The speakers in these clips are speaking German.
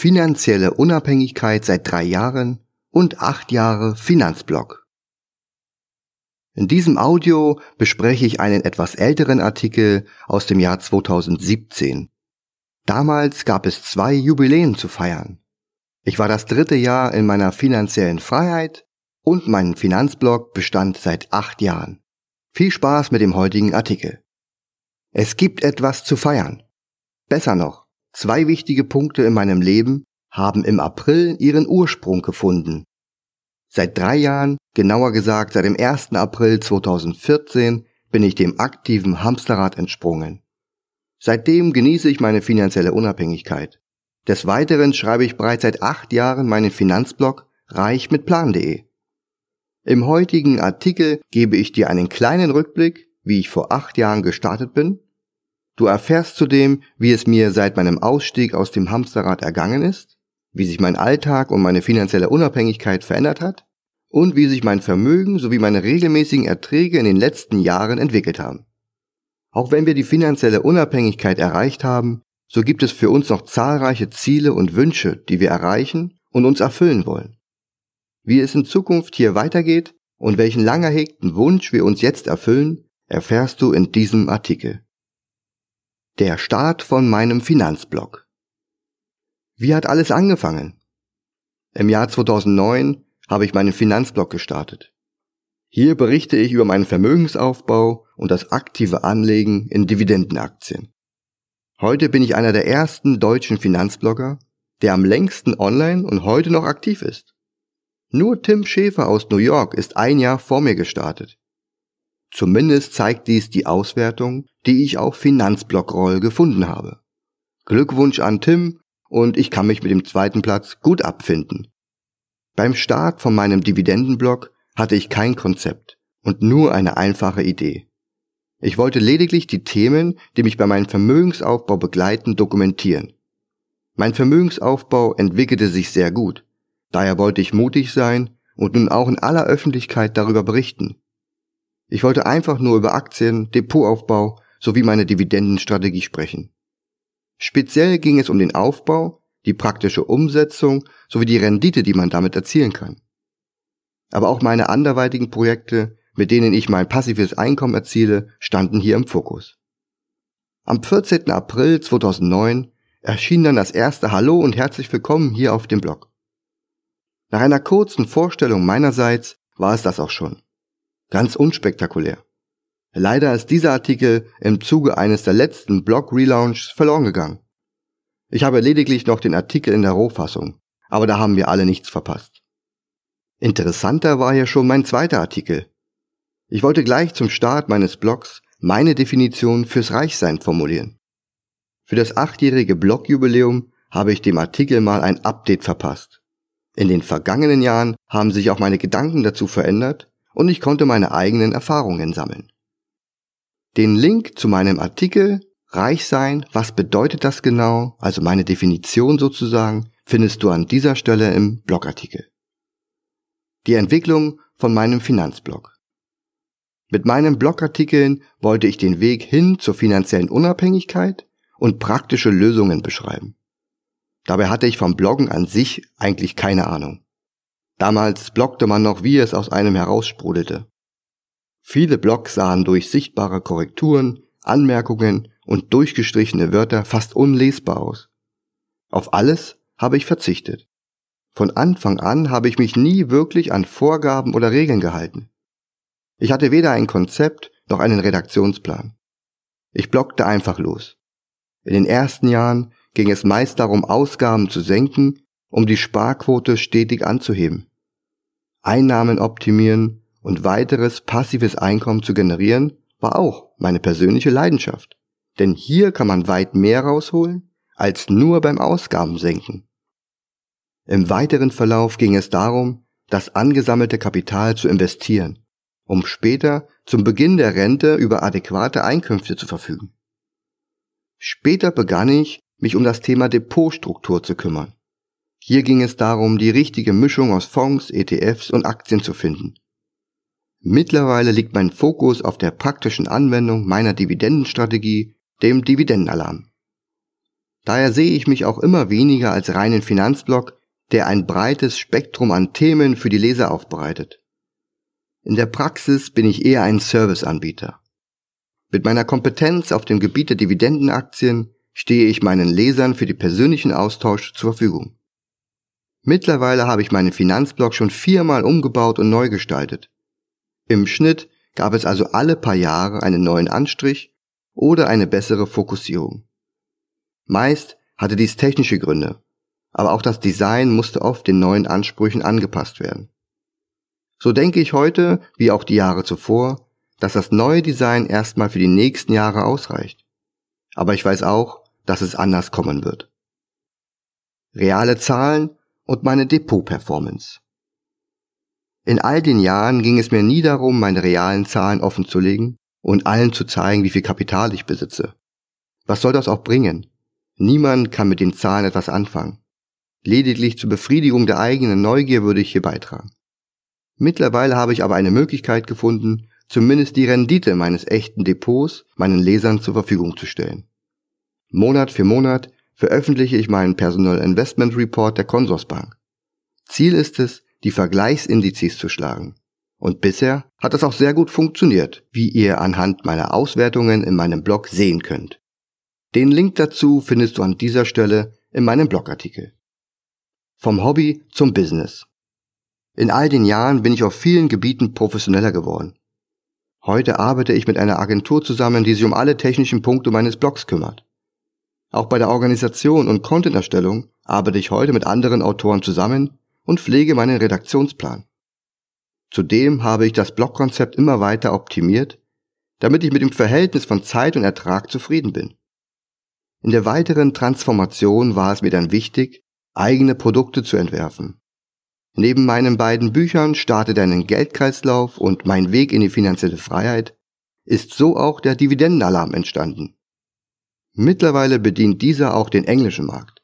Finanzielle Unabhängigkeit seit drei Jahren und acht Jahre Finanzblog. In diesem Audio bespreche ich einen etwas älteren Artikel aus dem Jahr 2017. Damals gab es zwei Jubiläen zu feiern. Ich war das dritte Jahr in meiner finanziellen Freiheit und mein Finanzblog bestand seit acht Jahren. Viel Spaß mit dem heutigen Artikel. Es gibt etwas zu feiern. Besser noch, Zwei wichtige Punkte in meinem Leben haben im April ihren Ursprung gefunden. Seit drei Jahren, genauer gesagt seit dem 1. April 2014, bin ich dem aktiven Hamsterrad entsprungen. Seitdem genieße ich meine finanzielle Unabhängigkeit. Des Weiteren schreibe ich bereits seit acht Jahren meinen Finanzblog reich mit plan.de. Im heutigen Artikel gebe ich dir einen kleinen Rückblick, wie ich vor acht Jahren gestartet bin Du erfährst zudem, wie es mir seit meinem Ausstieg aus dem Hamsterrad ergangen ist, wie sich mein Alltag und meine finanzielle Unabhängigkeit verändert hat und wie sich mein Vermögen sowie meine regelmäßigen Erträge in den letzten Jahren entwickelt haben. Auch wenn wir die finanzielle Unabhängigkeit erreicht haben, so gibt es für uns noch zahlreiche Ziele und Wünsche, die wir erreichen und uns erfüllen wollen. Wie es in Zukunft hier weitergeht und welchen lang erhegten Wunsch wir uns jetzt erfüllen, erfährst du in diesem Artikel. Der Start von meinem Finanzblog. Wie hat alles angefangen? Im Jahr 2009 habe ich meinen Finanzblog gestartet. Hier berichte ich über meinen Vermögensaufbau und das aktive Anlegen in Dividendenaktien. Heute bin ich einer der ersten deutschen Finanzblogger, der am längsten online und heute noch aktiv ist. Nur Tim Schäfer aus New York ist ein Jahr vor mir gestartet. Zumindest zeigt dies die Auswertung, die ich auf Finanzblockroll gefunden habe. Glückwunsch an Tim und ich kann mich mit dem zweiten Platz gut abfinden. Beim Start von meinem Dividendenblock hatte ich kein Konzept und nur eine einfache Idee. Ich wollte lediglich die Themen, die mich bei meinem Vermögensaufbau begleiten, dokumentieren. Mein Vermögensaufbau entwickelte sich sehr gut. Daher wollte ich mutig sein und nun auch in aller Öffentlichkeit darüber berichten. Ich wollte einfach nur über Aktien, Depotaufbau sowie meine Dividendenstrategie sprechen. Speziell ging es um den Aufbau, die praktische Umsetzung sowie die Rendite, die man damit erzielen kann. Aber auch meine anderweitigen Projekte, mit denen ich mein passives Einkommen erziele, standen hier im Fokus. Am 14. April 2009 erschien dann das erste Hallo und herzlich willkommen hier auf dem Blog. Nach einer kurzen Vorstellung meinerseits war es das auch schon. Ganz unspektakulär. Leider ist dieser Artikel im Zuge eines der letzten Blog-Relaunchs verloren gegangen. Ich habe lediglich noch den Artikel in der Rohfassung, aber da haben wir alle nichts verpasst. Interessanter war ja schon mein zweiter Artikel. Ich wollte gleich zum Start meines Blogs meine Definition fürs Reichsein formulieren. Für das achtjährige Blogjubiläum habe ich dem Artikel mal ein Update verpasst. In den vergangenen Jahren haben sich auch meine Gedanken dazu verändert und ich konnte meine eigenen Erfahrungen sammeln. Den Link zu meinem Artikel Reich sein, was bedeutet das genau, also meine Definition sozusagen, findest du an dieser Stelle im Blogartikel. Die Entwicklung von meinem Finanzblog. Mit meinen Blogartikeln wollte ich den Weg hin zur finanziellen Unabhängigkeit und praktische Lösungen beschreiben. Dabei hatte ich vom Bloggen an sich eigentlich keine Ahnung. Damals blockte man noch, wie es aus einem heraussprudelte. Viele Blogs sahen durch sichtbare Korrekturen, Anmerkungen und durchgestrichene Wörter fast unlesbar aus. Auf alles habe ich verzichtet. Von Anfang an habe ich mich nie wirklich an Vorgaben oder Regeln gehalten. Ich hatte weder ein Konzept noch einen Redaktionsplan. Ich blockte einfach los. In den ersten Jahren ging es meist darum, Ausgaben zu senken, um die Sparquote stetig anzuheben. Einnahmen optimieren und weiteres passives Einkommen zu generieren, war auch meine persönliche Leidenschaft. Denn hier kann man weit mehr rausholen, als nur beim Ausgaben senken. Im weiteren Verlauf ging es darum, das angesammelte Kapital zu investieren, um später zum Beginn der Rente über adäquate Einkünfte zu verfügen. Später begann ich, mich um das Thema Depotstruktur zu kümmern. Hier ging es darum, die richtige Mischung aus Fonds, ETFs und Aktien zu finden. Mittlerweile liegt mein Fokus auf der praktischen Anwendung meiner Dividendenstrategie, dem Dividendenalarm. Daher sehe ich mich auch immer weniger als reinen Finanzblog, der ein breites Spektrum an Themen für die Leser aufbereitet. In der Praxis bin ich eher ein Serviceanbieter. Mit meiner Kompetenz auf dem Gebiet der Dividendenaktien stehe ich meinen Lesern für den persönlichen Austausch zur Verfügung. Mittlerweile habe ich meinen Finanzblog schon viermal umgebaut und neu gestaltet. Im Schnitt gab es also alle paar Jahre einen neuen Anstrich oder eine bessere Fokussierung. Meist hatte dies technische Gründe, aber auch das Design musste oft den neuen Ansprüchen angepasst werden. So denke ich heute, wie auch die Jahre zuvor, dass das neue Design erstmal für die nächsten Jahre ausreicht. Aber ich weiß auch, dass es anders kommen wird. Reale Zahlen und meine Depot-Performance. In all den Jahren ging es mir nie darum, meine realen Zahlen offenzulegen und allen zu zeigen, wie viel Kapital ich besitze. Was soll das auch bringen? Niemand kann mit den Zahlen etwas anfangen. Lediglich zur Befriedigung der eigenen Neugier würde ich hier beitragen. Mittlerweile habe ich aber eine Möglichkeit gefunden, zumindest die Rendite meines echten Depots meinen Lesern zur Verfügung zu stellen. Monat für Monat veröffentliche ich meinen Personal Investment Report der Consorsbank. Ziel ist es, die Vergleichsindizes zu schlagen. Und bisher hat das auch sehr gut funktioniert, wie ihr anhand meiner Auswertungen in meinem Blog sehen könnt. Den Link dazu findest du an dieser Stelle in meinem Blogartikel. Vom Hobby zum Business. In all den Jahren bin ich auf vielen Gebieten professioneller geworden. Heute arbeite ich mit einer Agentur zusammen, die sich um alle technischen Punkte meines Blogs kümmert. Auch bei der Organisation und Content-Erstellung arbeite ich heute mit anderen Autoren zusammen und pflege meinen Redaktionsplan. Zudem habe ich das Blogkonzept immer weiter optimiert, damit ich mit dem Verhältnis von Zeit und Ertrag zufrieden bin. In der weiteren Transformation war es mir dann wichtig, eigene Produkte zu entwerfen. Neben meinen beiden Büchern Starte deinen Geldkreislauf und Mein Weg in die finanzielle Freiheit ist so auch der Dividendenalarm entstanden. Mittlerweile bedient dieser auch den englischen Markt.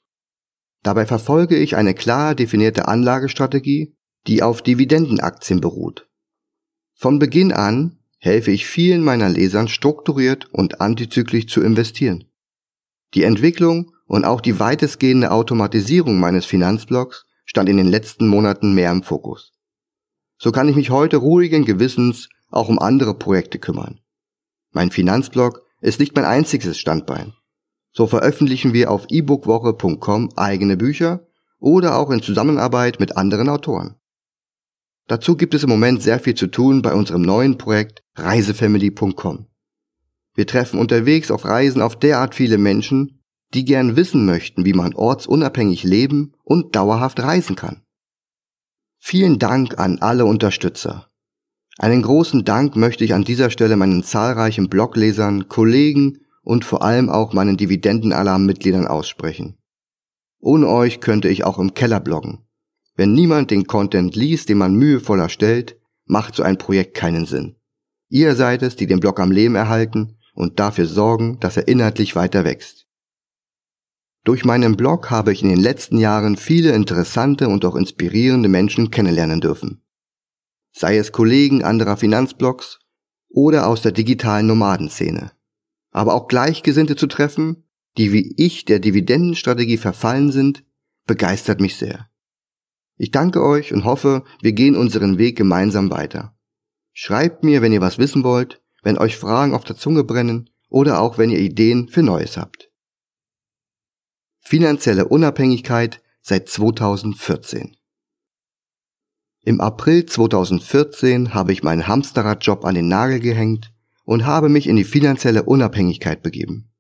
Dabei verfolge ich eine klar definierte Anlagestrategie, die auf Dividendenaktien beruht. Von Beginn an helfe ich vielen meiner Lesern strukturiert und antizyklisch zu investieren. Die Entwicklung und auch die weitestgehende Automatisierung meines Finanzblocks stand in den letzten Monaten mehr im Fokus. So kann ich mich heute ruhigen Gewissens auch um andere Projekte kümmern. Mein Finanzblog ist nicht mein einziges Standbein. So veröffentlichen wir auf ebookwoche.com eigene Bücher oder auch in Zusammenarbeit mit anderen Autoren. Dazu gibt es im Moment sehr viel zu tun bei unserem neuen Projekt reisefamily.com. Wir treffen unterwegs auf Reisen auf derart viele Menschen, die gern wissen möchten, wie man ortsunabhängig leben und dauerhaft reisen kann. Vielen Dank an alle Unterstützer. Einen großen Dank möchte ich an dieser Stelle meinen zahlreichen Bloglesern, Kollegen und vor allem auch meinen Dividendenalarm-Mitgliedern aussprechen. Ohne euch könnte ich auch im Keller bloggen. Wenn niemand den Content liest, den man mühevoll erstellt, macht so ein Projekt keinen Sinn. Ihr seid es, die den Blog am Leben erhalten und dafür sorgen, dass er inhaltlich weiter wächst. Durch meinen Blog habe ich in den letzten Jahren viele interessante und auch inspirierende Menschen kennenlernen dürfen. Sei es Kollegen anderer Finanzblogs oder aus der digitalen Nomadenszene. Aber auch Gleichgesinnte zu treffen, die wie ich der Dividendenstrategie verfallen sind, begeistert mich sehr. Ich danke euch und hoffe, wir gehen unseren Weg gemeinsam weiter. Schreibt mir, wenn ihr was wissen wollt, wenn euch Fragen auf der Zunge brennen oder auch wenn ihr Ideen für Neues habt. Finanzielle Unabhängigkeit seit 2014. Im April 2014 habe ich meinen Hamsterradjob an den Nagel gehängt und habe mich in die finanzielle Unabhängigkeit begeben.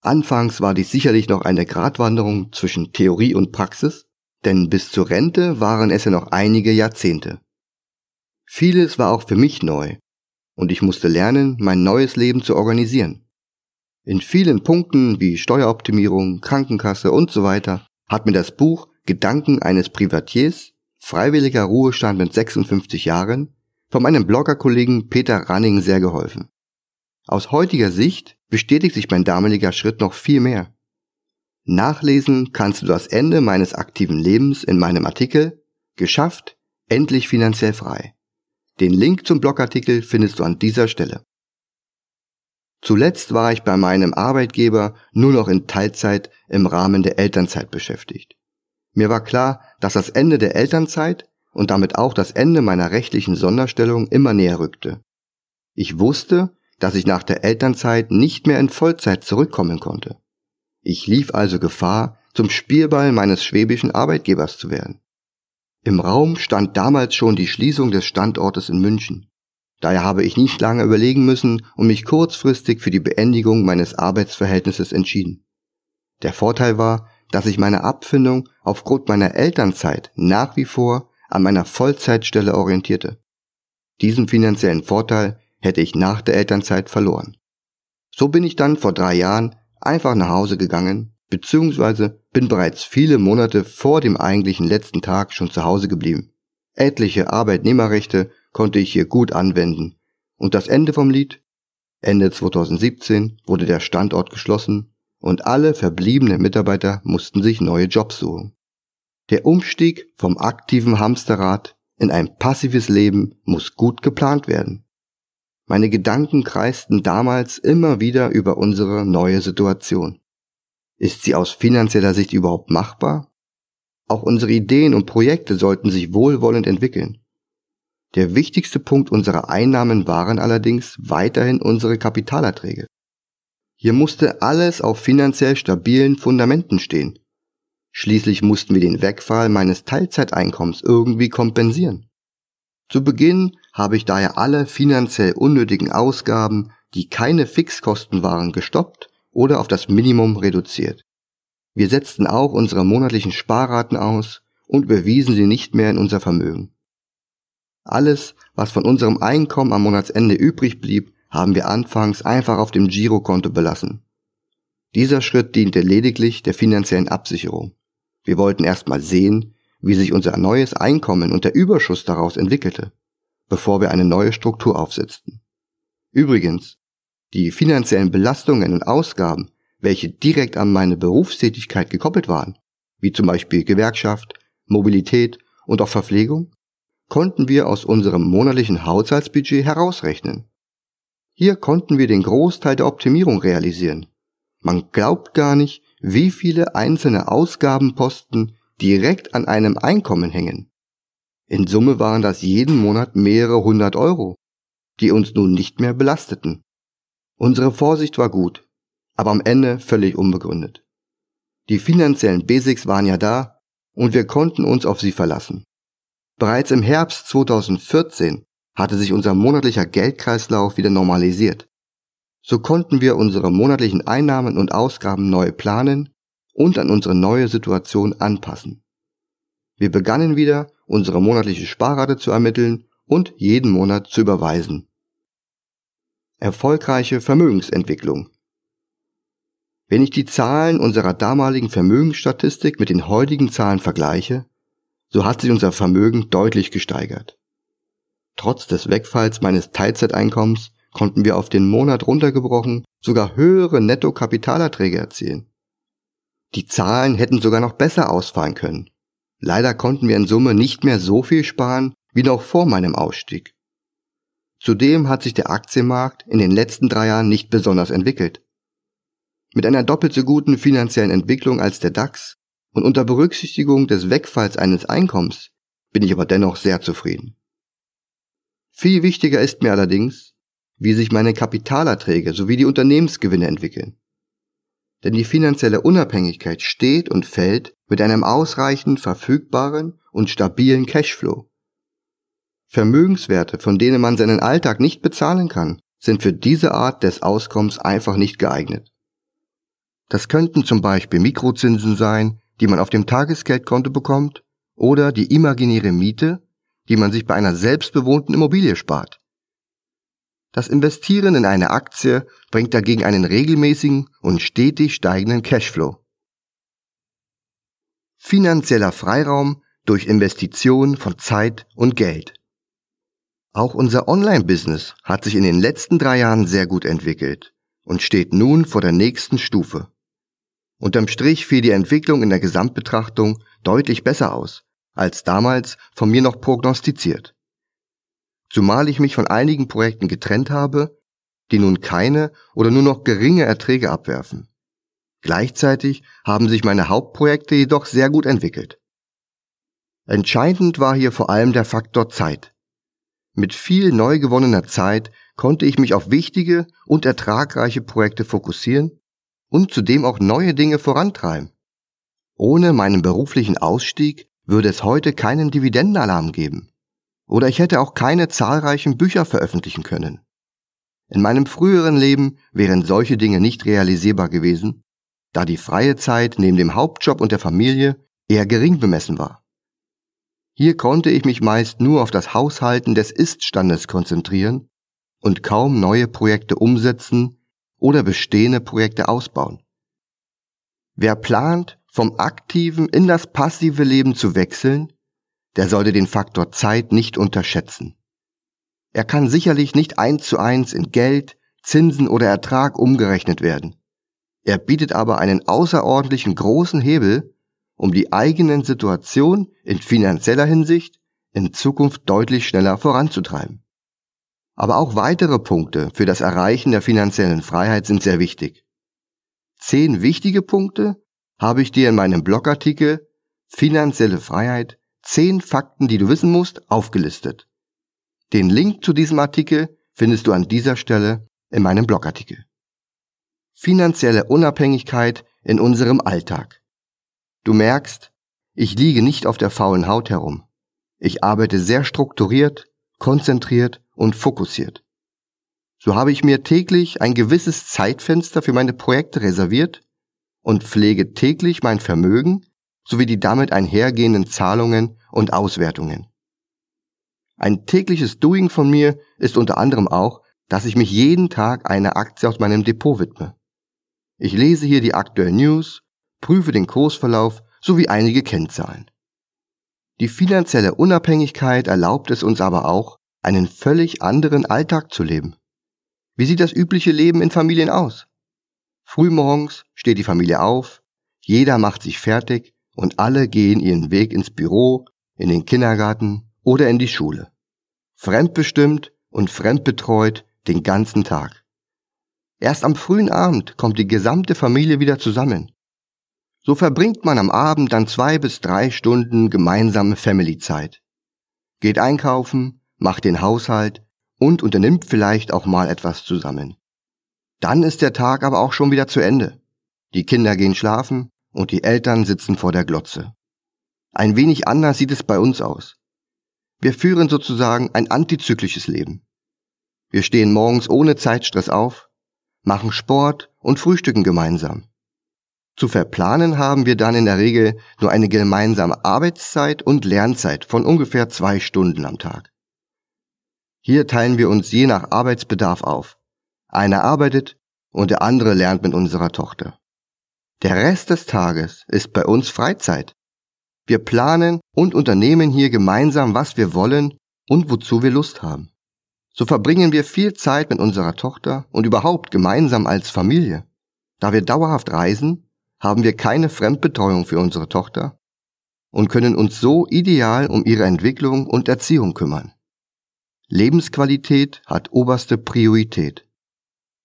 Anfangs war dies sicherlich noch eine Gratwanderung zwischen Theorie und Praxis, denn bis zur Rente waren es ja noch einige Jahrzehnte. Vieles war auch für mich neu, und ich musste lernen, mein neues Leben zu organisieren. In vielen Punkten wie Steueroptimierung, Krankenkasse und so weiter hat mir das Buch Gedanken eines Privatiers, freiwilliger Ruhestand mit 56 Jahren, von meinem Bloggerkollegen Peter Ranning sehr geholfen. Aus heutiger Sicht bestätigt sich mein damaliger Schritt noch viel mehr. Nachlesen kannst du das Ende meines aktiven Lebens in meinem Artikel Geschafft, endlich finanziell frei. Den Link zum Blogartikel findest du an dieser Stelle. Zuletzt war ich bei meinem Arbeitgeber nur noch in Teilzeit im Rahmen der Elternzeit beschäftigt. Mir war klar, dass das Ende der Elternzeit und damit auch das Ende meiner rechtlichen Sonderstellung immer näher rückte. Ich wusste, dass ich nach der Elternzeit nicht mehr in Vollzeit zurückkommen konnte. Ich lief also Gefahr, zum Spielball meines schwäbischen Arbeitgebers zu werden. Im Raum stand damals schon die Schließung des Standortes in München. Daher habe ich nicht lange überlegen müssen und mich kurzfristig für die Beendigung meines Arbeitsverhältnisses entschieden. Der Vorteil war, dass ich meine Abfindung aufgrund meiner Elternzeit nach wie vor an meiner Vollzeitstelle orientierte. Diesen finanziellen Vorteil hätte ich nach der Elternzeit verloren. So bin ich dann vor drei Jahren einfach nach Hause gegangen, beziehungsweise bin bereits viele Monate vor dem eigentlichen letzten Tag schon zu Hause geblieben. Etliche Arbeitnehmerrechte konnte ich hier gut anwenden. Und das Ende vom Lied? Ende 2017 wurde der Standort geschlossen und alle verbliebenen Mitarbeiter mussten sich neue Jobs suchen. Der Umstieg vom aktiven Hamsterrad in ein passives Leben muss gut geplant werden. Meine Gedanken kreisten damals immer wieder über unsere neue Situation. Ist sie aus finanzieller Sicht überhaupt machbar? Auch unsere Ideen und Projekte sollten sich wohlwollend entwickeln. Der wichtigste Punkt unserer Einnahmen waren allerdings weiterhin unsere Kapitalerträge. Hier musste alles auf finanziell stabilen Fundamenten stehen. Schließlich mussten wir den Wegfall meines Teilzeiteinkommens irgendwie kompensieren. Zu Beginn habe ich daher alle finanziell unnötigen Ausgaben, die keine Fixkosten waren, gestoppt oder auf das Minimum reduziert. Wir setzten auch unsere monatlichen Sparraten aus und überwiesen sie nicht mehr in unser Vermögen. Alles, was von unserem Einkommen am Monatsende übrig blieb, haben wir anfangs einfach auf dem Girokonto belassen. Dieser Schritt diente lediglich der finanziellen Absicherung. Wir wollten erstmal sehen, wie sich unser neues Einkommen und der Überschuss daraus entwickelte, bevor wir eine neue Struktur aufsetzten. Übrigens, die finanziellen Belastungen und Ausgaben, welche direkt an meine Berufstätigkeit gekoppelt waren, wie zum Beispiel Gewerkschaft, Mobilität und auch Verpflegung, konnten wir aus unserem monatlichen Haushaltsbudget herausrechnen. Hier konnten wir den Großteil der Optimierung realisieren. Man glaubt gar nicht, wie viele einzelne Ausgabenposten direkt an einem Einkommen hängen. In Summe waren das jeden Monat mehrere hundert Euro, die uns nun nicht mehr belasteten. Unsere Vorsicht war gut, aber am Ende völlig unbegründet. Die finanziellen Basics waren ja da und wir konnten uns auf sie verlassen. Bereits im Herbst 2014 hatte sich unser monatlicher Geldkreislauf wieder normalisiert. So konnten wir unsere monatlichen Einnahmen und Ausgaben neu planen und an unsere neue Situation anpassen. Wir begannen wieder, unsere monatliche Sparrate zu ermitteln und jeden Monat zu überweisen. Erfolgreiche Vermögensentwicklung. Wenn ich die Zahlen unserer damaligen Vermögensstatistik mit den heutigen Zahlen vergleiche, so hat sich unser Vermögen deutlich gesteigert. Trotz des Wegfalls meines Teilzeiteinkommens konnten wir auf den Monat runtergebrochen sogar höhere Nettokapitalerträge erzielen. Die Zahlen hätten sogar noch besser ausfallen können. Leider konnten wir in Summe nicht mehr so viel sparen wie noch vor meinem Ausstieg. Zudem hat sich der Aktienmarkt in den letzten drei Jahren nicht besonders entwickelt. Mit einer doppelt so guten finanziellen Entwicklung als der DAX und unter Berücksichtigung des Wegfalls eines Einkommens bin ich aber dennoch sehr zufrieden. Viel wichtiger ist mir allerdings, wie sich meine Kapitalerträge sowie die Unternehmensgewinne entwickeln. Denn die finanzielle Unabhängigkeit steht und fällt mit einem ausreichend verfügbaren und stabilen Cashflow. Vermögenswerte, von denen man seinen Alltag nicht bezahlen kann, sind für diese Art des Auskommens einfach nicht geeignet. Das könnten zum Beispiel Mikrozinsen sein, die man auf dem Tagesgeldkonto bekommt, oder die imaginäre Miete, die man sich bei einer selbstbewohnten Immobilie spart. Das Investieren in eine Aktie bringt dagegen einen regelmäßigen und stetig steigenden Cashflow. Finanzieller Freiraum durch Investition von Zeit und Geld. Auch unser Online-Business hat sich in den letzten drei Jahren sehr gut entwickelt und steht nun vor der nächsten Stufe. Unterm Strich fiel die Entwicklung in der Gesamtbetrachtung deutlich besser aus, als damals von mir noch prognostiziert. Zumal ich mich von einigen Projekten getrennt habe, die nun keine oder nur noch geringe Erträge abwerfen. Gleichzeitig haben sich meine Hauptprojekte jedoch sehr gut entwickelt. Entscheidend war hier vor allem der Faktor Zeit. Mit viel neu gewonnener Zeit konnte ich mich auf wichtige und ertragreiche Projekte fokussieren und zudem auch neue Dinge vorantreiben. Ohne meinen beruflichen Ausstieg würde es heute keinen Dividendenalarm geben. Oder ich hätte auch keine zahlreichen Bücher veröffentlichen können. In meinem früheren Leben wären solche Dinge nicht realisierbar gewesen, da die freie Zeit neben dem Hauptjob und der Familie eher gering bemessen war. Hier konnte ich mich meist nur auf das Haushalten des Iststandes konzentrieren und kaum neue Projekte umsetzen oder bestehende Projekte ausbauen. Wer plant, vom aktiven in das passive Leben zu wechseln, der sollte den Faktor Zeit nicht unterschätzen. Er kann sicherlich nicht eins zu eins in Geld, Zinsen oder Ertrag umgerechnet werden. Er bietet aber einen außerordentlichen großen Hebel, um die eigenen Situation in finanzieller Hinsicht in Zukunft deutlich schneller voranzutreiben. Aber auch weitere Punkte für das Erreichen der finanziellen Freiheit sind sehr wichtig. Zehn wichtige Punkte habe ich dir in meinem Blogartikel Finanzielle Freiheit Zehn Fakten, die du wissen musst, aufgelistet. Den Link zu diesem Artikel findest du an dieser Stelle in meinem Blogartikel. Finanzielle Unabhängigkeit in unserem Alltag. Du merkst, ich liege nicht auf der faulen Haut herum. Ich arbeite sehr strukturiert, konzentriert und fokussiert. So habe ich mir täglich ein gewisses Zeitfenster für meine Projekte reserviert und pflege täglich mein Vermögen sowie die damit einhergehenden Zahlungen und Auswertungen. Ein tägliches Doing von mir ist unter anderem auch, dass ich mich jeden Tag einer Aktie aus meinem Depot widme. Ich lese hier die aktuellen News, prüfe den Kursverlauf sowie einige Kennzahlen. Die finanzielle Unabhängigkeit erlaubt es uns aber auch, einen völlig anderen Alltag zu leben. Wie sieht das übliche Leben in Familien aus? Frühmorgens steht die Familie auf, jeder macht sich fertig und alle gehen ihren Weg ins Büro, in den Kindergarten oder in die Schule. Fremdbestimmt und fremdbetreut den ganzen Tag. Erst am frühen Abend kommt die gesamte Familie wieder zusammen. So verbringt man am Abend dann zwei bis drei Stunden gemeinsame Family-Zeit. Geht einkaufen, macht den Haushalt und unternimmt vielleicht auch mal etwas zusammen. Dann ist der Tag aber auch schon wieder zu Ende. Die Kinder gehen schlafen und die Eltern sitzen vor der Glotze. Ein wenig anders sieht es bei uns aus. Wir führen sozusagen ein antizyklisches Leben. Wir stehen morgens ohne Zeitstress auf, machen Sport und frühstücken gemeinsam. Zu verplanen haben wir dann in der Regel nur eine gemeinsame Arbeitszeit und Lernzeit von ungefähr zwei Stunden am Tag. Hier teilen wir uns je nach Arbeitsbedarf auf. Einer arbeitet und der andere lernt mit unserer Tochter. Der Rest des Tages ist bei uns Freizeit. Wir planen und unternehmen hier gemeinsam, was wir wollen und wozu wir Lust haben. So verbringen wir viel Zeit mit unserer Tochter und überhaupt gemeinsam als Familie. Da wir dauerhaft reisen, haben wir keine Fremdbetreuung für unsere Tochter und können uns so ideal um ihre Entwicklung und Erziehung kümmern. Lebensqualität hat oberste Priorität.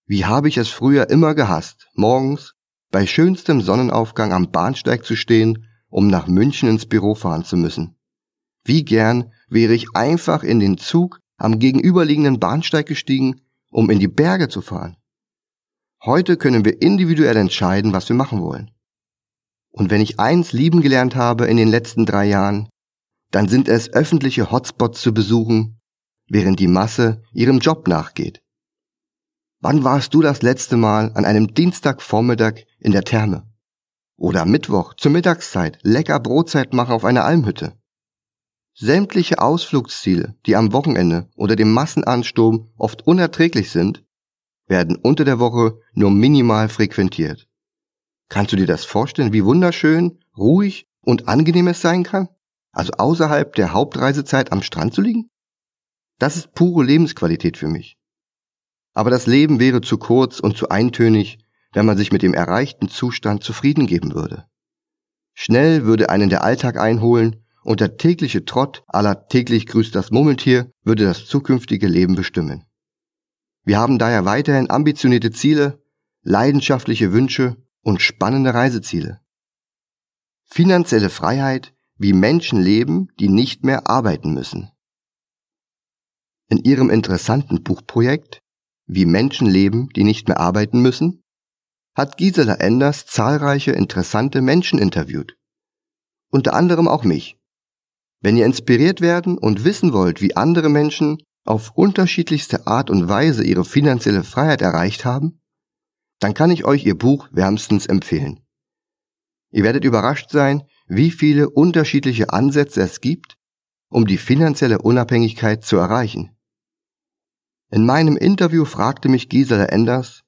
Wie habe ich es früher immer gehasst, morgens bei schönstem Sonnenaufgang am Bahnsteig zu stehen, um nach München ins Büro fahren zu müssen. Wie gern wäre ich einfach in den Zug am gegenüberliegenden Bahnsteig gestiegen, um in die Berge zu fahren. Heute können wir individuell entscheiden, was wir machen wollen. Und wenn ich eins lieben gelernt habe in den letzten drei Jahren, dann sind es öffentliche Hotspots zu besuchen, während die Masse ihrem Job nachgeht. Wann warst du das letzte Mal an einem Dienstagvormittag in der Therme? Oder Mittwoch zur Mittagszeit lecker Brotzeit machen auf einer Almhütte? Sämtliche Ausflugsziele, die am Wochenende unter dem Massenansturm oft unerträglich sind, werden unter der Woche nur minimal frequentiert. Kannst du dir das vorstellen, wie wunderschön, ruhig und angenehm es sein kann? Also außerhalb der Hauptreisezeit am Strand zu liegen? Das ist pure Lebensqualität für mich. Aber das Leben wäre zu kurz und zu eintönig, wenn man sich mit dem erreichten Zustand zufrieden geben würde. Schnell würde einen der Alltag einholen und der tägliche Trott aller täglich grüßt das Murmeltier würde das zukünftige Leben bestimmen. Wir haben daher weiterhin ambitionierte Ziele, leidenschaftliche Wünsche und spannende Reiseziele. Finanzielle Freiheit, wie Menschen leben, die nicht mehr arbeiten müssen. In ihrem interessanten Buchprojekt Wie Menschen leben, die nicht mehr arbeiten müssen, hat Gisela Enders zahlreiche interessante Menschen interviewt. Unter anderem auch mich. Wenn ihr inspiriert werden und wissen wollt, wie andere Menschen auf unterschiedlichste Art und Weise ihre finanzielle Freiheit erreicht haben, dann kann ich euch ihr Buch wärmstens empfehlen. Ihr werdet überrascht sein, wie viele unterschiedliche Ansätze es gibt, um die finanzielle Unabhängigkeit zu erreichen. In meinem Interview fragte mich Gisela Enders,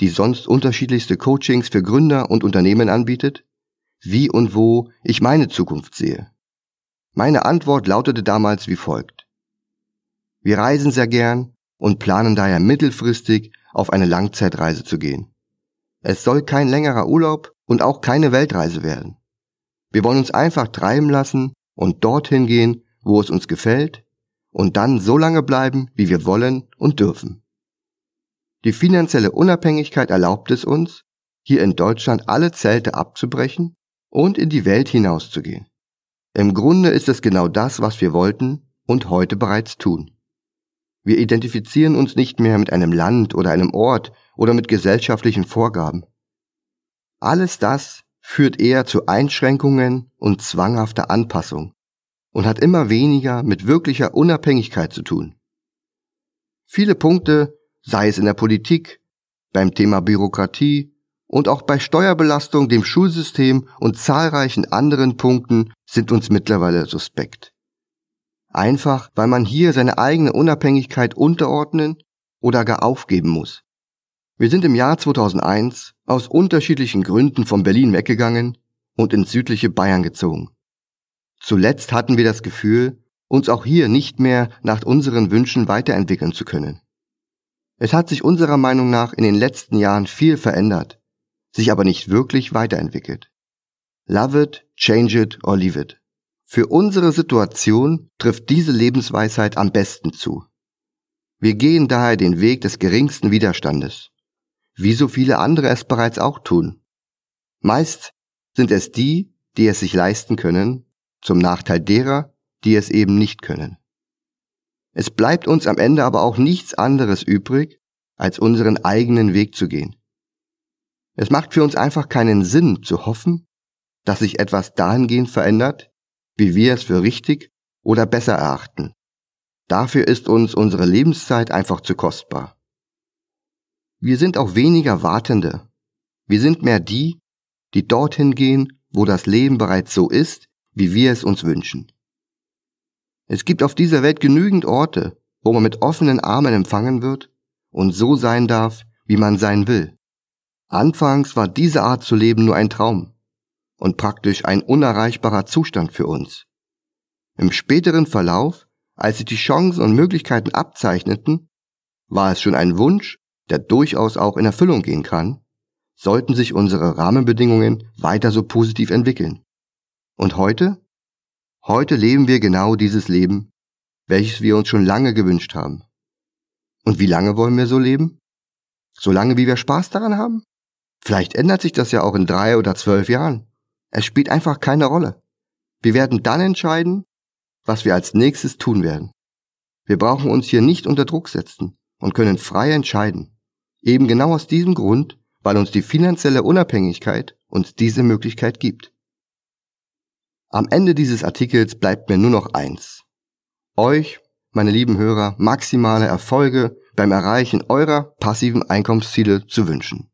die sonst unterschiedlichste Coachings für Gründer und Unternehmen anbietet, wie und wo ich meine Zukunft sehe. Meine Antwort lautete damals wie folgt. Wir reisen sehr gern und planen daher mittelfristig auf eine Langzeitreise zu gehen. Es soll kein längerer Urlaub und auch keine Weltreise werden. Wir wollen uns einfach treiben lassen und dorthin gehen, wo es uns gefällt und dann so lange bleiben, wie wir wollen und dürfen. Die finanzielle Unabhängigkeit erlaubt es uns, hier in Deutschland alle Zelte abzubrechen und in die Welt hinauszugehen. Im Grunde ist es genau das, was wir wollten und heute bereits tun. Wir identifizieren uns nicht mehr mit einem Land oder einem Ort oder mit gesellschaftlichen Vorgaben. Alles das führt eher zu Einschränkungen und zwanghafter Anpassung und hat immer weniger mit wirklicher Unabhängigkeit zu tun. Viele Punkte, sei es in der Politik, beim Thema Bürokratie und auch bei Steuerbelastung, dem Schulsystem und zahlreichen anderen Punkten sind uns mittlerweile suspekt. Einfach, weil man hier seine eigene Unabhängigkeit unterordnen oder gar aufgeben muss. Wir sind im Jahr 2001 aus unterschiedlichen Gründen von Berlin weggegangen und ins südliche Bayern gezogen. Zuletzt hatten wir das Gefühl, uns auch hier nicht mehr nach unseren Wünschen weiterentwickeln zu können. Es hat sich unserer Meinung nach in den letzten Jahren viel verändert, sich aber nicht wirklich weiterentwickelt. Love it, change it or leave it. Für unsere Situation trifft diese Lebensweisheit am besten zu. Wir gehen daher den Weg des geringsten Widerstandes, wie so viele andere es bereits auch tun. Meist sind es die, die es sich leisten können, zum Nachteil derer, die es eben nicht können. Es bleibt uns am Ende aber auch nichts anderes übrig, als unseren eigenen Weg zu gehen. Es macht für uns einfach keinen Sinn zu hoffen, dass sich etwas dahingehend verändert, wie wir es für richtig oder besser erachten. Dafür ist uns unsere Lebenszeit einfach zu kostbar. Wir sind auch weniger Wartende. Wir sind mehr die, die dorthin gehen, wo das Leben bereits so ist, wie wir es uns wünschen. Es gibt auf dieser Welt genügend Orte, wo man mit offenen Armen empfangen wird und so sein darf, wie man sein will. Anfangs war diese Art zu leben nur ein Traum und praktisch ein unerreichbarer Zustand für uns. Im späteren Verlauf, als sich die Chancen und Möglichkeiten abzeichneten, war es schon ein Wunsch, der durchaus auch in Erfüllung gehen kann, sollten sich unsere Rahmenbedingungen weiter so positiv entwickeln. Und heute? Heute leben wir genau dieses Leben, welches wir uns schon lange gewünscht haben. Und wie lange wollen wir so leben? So lange, wie wir Spaß daran haben? Vielleicht ändert sich das ja auch in drei oder zwölf Jahren. Es spielt einfach keine Rolle. Wir werden dann entscheiden, was wir als nächstes tun werden. Wir brauchen uns hier nicht unter Druck setzen und können frei entscheiden. Eben genau aus diesem Grund, weil uns die finanzielle Unabhängigkeit uns diese Möglichkeit gibt. Am Ende dieses Artikels bleibt mir nur noch eins. Euch, meine lieben Hörer, maximale Erfolge beim Erreichen eurer passiven Einkommensziele zu wünschen.